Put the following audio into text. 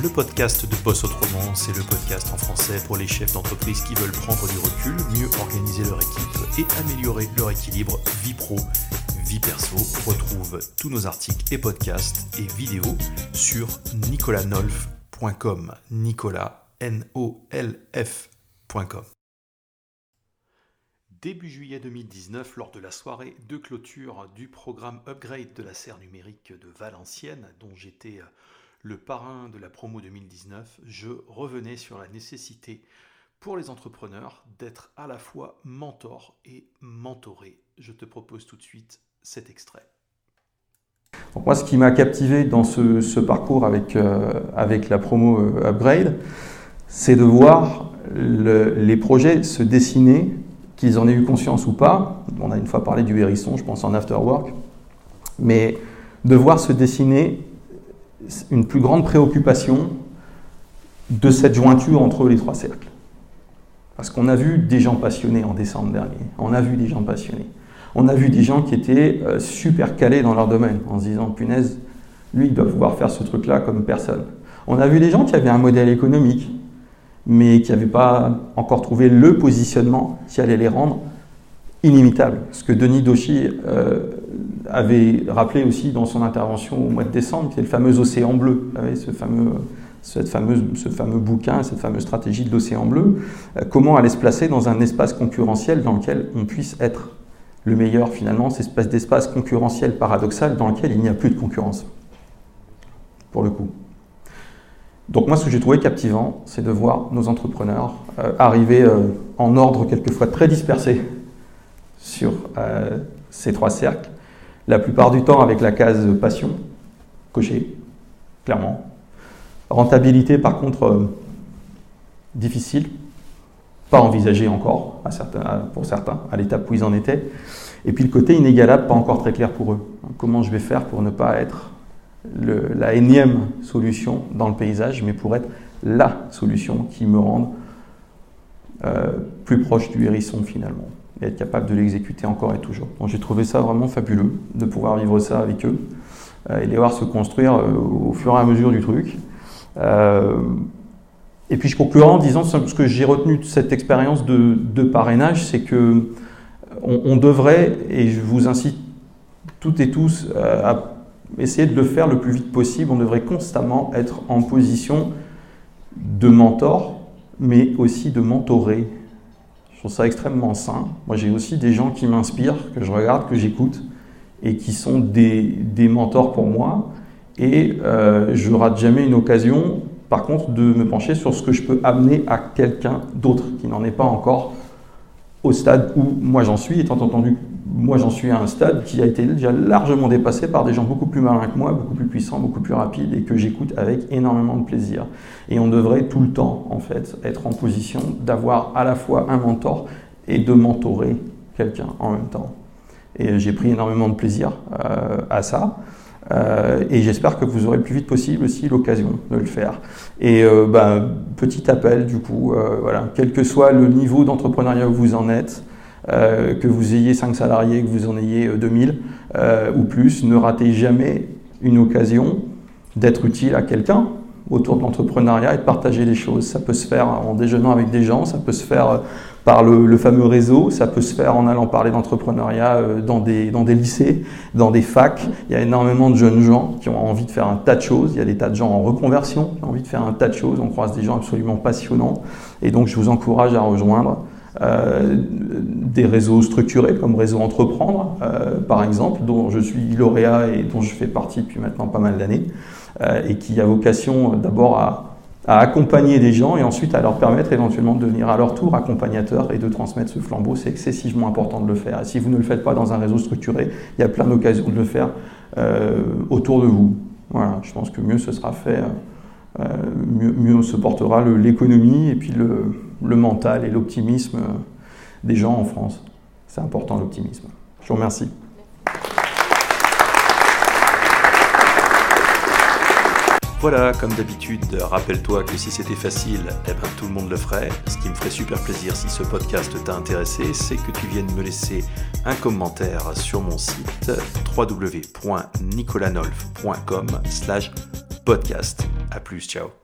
le podcast de Boss Autrement. C'est le podcast en français pour les chefs d'entreprise qui veulent prendre du recul, mieux organiser leur équipe et améliorer leur équilibre vie pro, vie perso. Retrouve tous nos articles et podcasts et vidéos sur nicolanolf.com. Nicolas, N-O-L-F.com. Début juillet 2019, lors de la soirée de clôture du programme Upgrade de la serre numérique de Valenciennes, dont j'étais euh, le parrain de la promo 2019, je revenais sur la nécessité pour les entrepreneurs d'être à la fois mentor et mentoré. Je te propose tout de suite cet extrait. moi, ce qui m'a captivé dans ce, parcours avec, euh, avec la promo euh, Upgrade, c'est de voir les projets se dessiner qu'ils en aient eu conscience ou pas, on a une fois parlé du hérisson, je pense en after work, mais de voir se dessiner une plus grande préoccupation de cette jointure entre les trois cercles. Parce qu'on a vu des gens passionnés en décembre dernier, on a vu des gens passionnés. On a vu des gens qui étaient euh, super calés dans leur domaine, en se disant, punaise, lui, il doit pouvoir faire ce truc-là comme personne. On a vu des gens qui avaient un modèle économique, mais qui n'avaient pas encore trouvé le positionnement qui allait les rendre inimitables. Ce que Denis Doshi avait rappelé aussi dans son intervention au mois de décembre, qui est le fameux océan bleu, ce fameux, cette fameuse, ce fameux bouquin, cette fameuse stratégie de l'océan bleu, euh, comment aller se placer dans un espace concurrentiel dans lequel on puisse être le meilleur finalement, cette espèce d'espace concurrentiel paradoxal dans lequel il n'y a plus de concurrence, pour le coup. Donc moi, ce que j'ai trouvé captivant, c'est de voir nos entrepreneurs euh, arriver euh, en ordre quelquefois très dispersé sur ces trois cercles, la plupart du temps avec la case passion, cochée, clairement. Rentabilité, par contre, difficile, pas envisagée encore pour certains, à l'étape où ils en étaient. Et puis le côté inégalable, pas encore très clair pour eux. Comment je vais faire pour ne pas être la énième solution dans le paysage, mais pour être la solution qui me rende euh, plus proche du hérisson finalement, et être capable de l'exécuter encore et toujours. Donc j'ai trouvé ça vraiment fabuleux de pouvoir vivre ça avec eux euh, et les voir se construire euh, au fur et à mesure du truc. et puis je conclurai en disant ce que j'ai retenu de cette expérience de, parrainage, c'est que on devrait, et je vous incite toutes et tous à essayer de le faire le plus vite possible. On devrait constamment être en position de mentor, mais aussi de mentorer. Trouve ça extrêmement sain. Moi, j'ai aussi des gens qui m'inspirent, que je regarde, que j'écoute, et qui sont des, des, mentors pour moi. Et euh, je rate jamais une occasion, par contre, de me pencher sur ce que je peux amener à quelqu'un d'autre qui n'en est pas encore au stade où moi j'en suis, étant entendu moi j'en suis à un stade qui a été déjà largement dépassé par des gens beaucoup plus malins que moi, beaucoup plus puissants, beaucoup plus rapides et que j'écoute avec énormément de plaisir. Et on devrait tout le temps en fait être en position d'avoir à la fois un mentor et de mentorer quelqu'un en même temps. Et j'ai pris énormément de plaisir euh, à ça. Euh, et j'espère que vous aurez le plus vite possible aussi l'occasion de le faire. Et euh, ben, petit appel du coup, voilà, quel que soit le niveau d'entrepreneuriat où vous en êtes, euh, que vous ayez 5 salariés, que vous en ayez 2000 euh, euh, ou plus, ne ratez jamais une occasion d'être utile à quelqu'un autour de l'entrepreneuriat et de partager les choses. Ça peut se faire en déjeunant avec des gens, ça peut se faire par le, fameux réseau, ça peut se faire en allant parler d'entrepreneuriat dans des, dans des lycées, dans des facs. Il y a énormément de jeunes gens qui ont envie de faire un tas de choses. Il y a des tas de gens en reconversion qui ont envie de faire un tas de choses. On croise des gens absolument passionnants. Et donc je vous encourage à rejoindre euh, des réseaux structurés comme Réseau Entreprendre, euh, par exemple, dont je suis lauréat et dont je fais partie depuis maintenant pas mal d'années, euh, et qui a vocation d'abord à, accompagner des gens et ensuite à leur permettre éventuellement de devenir à leur tour accompagnateurs et de transmettre ce flambeau. C'est excessivement important de le faire. Et si vous ne le faites pas dans un réseau structuré, il y a plein d'occasions de le faire autour de vous. Voilà, je pense que mieux ce sera fait, mieux, mieux se portera l'économie et puis le, mental et l'optimisme des gens en France. C'est important l'optimisme. Je vous remercie. Voilà, comme d'habitude, rappelle-toi que si c'était facile, eh ben, tout le monde le ferait. Ce qui me ferait super plaisir si ce podcast t'a intéressé, c'est que tu viennes me laisser un commentaire sur mon site www.nicolanolf.com slash podcast. A plus, ciao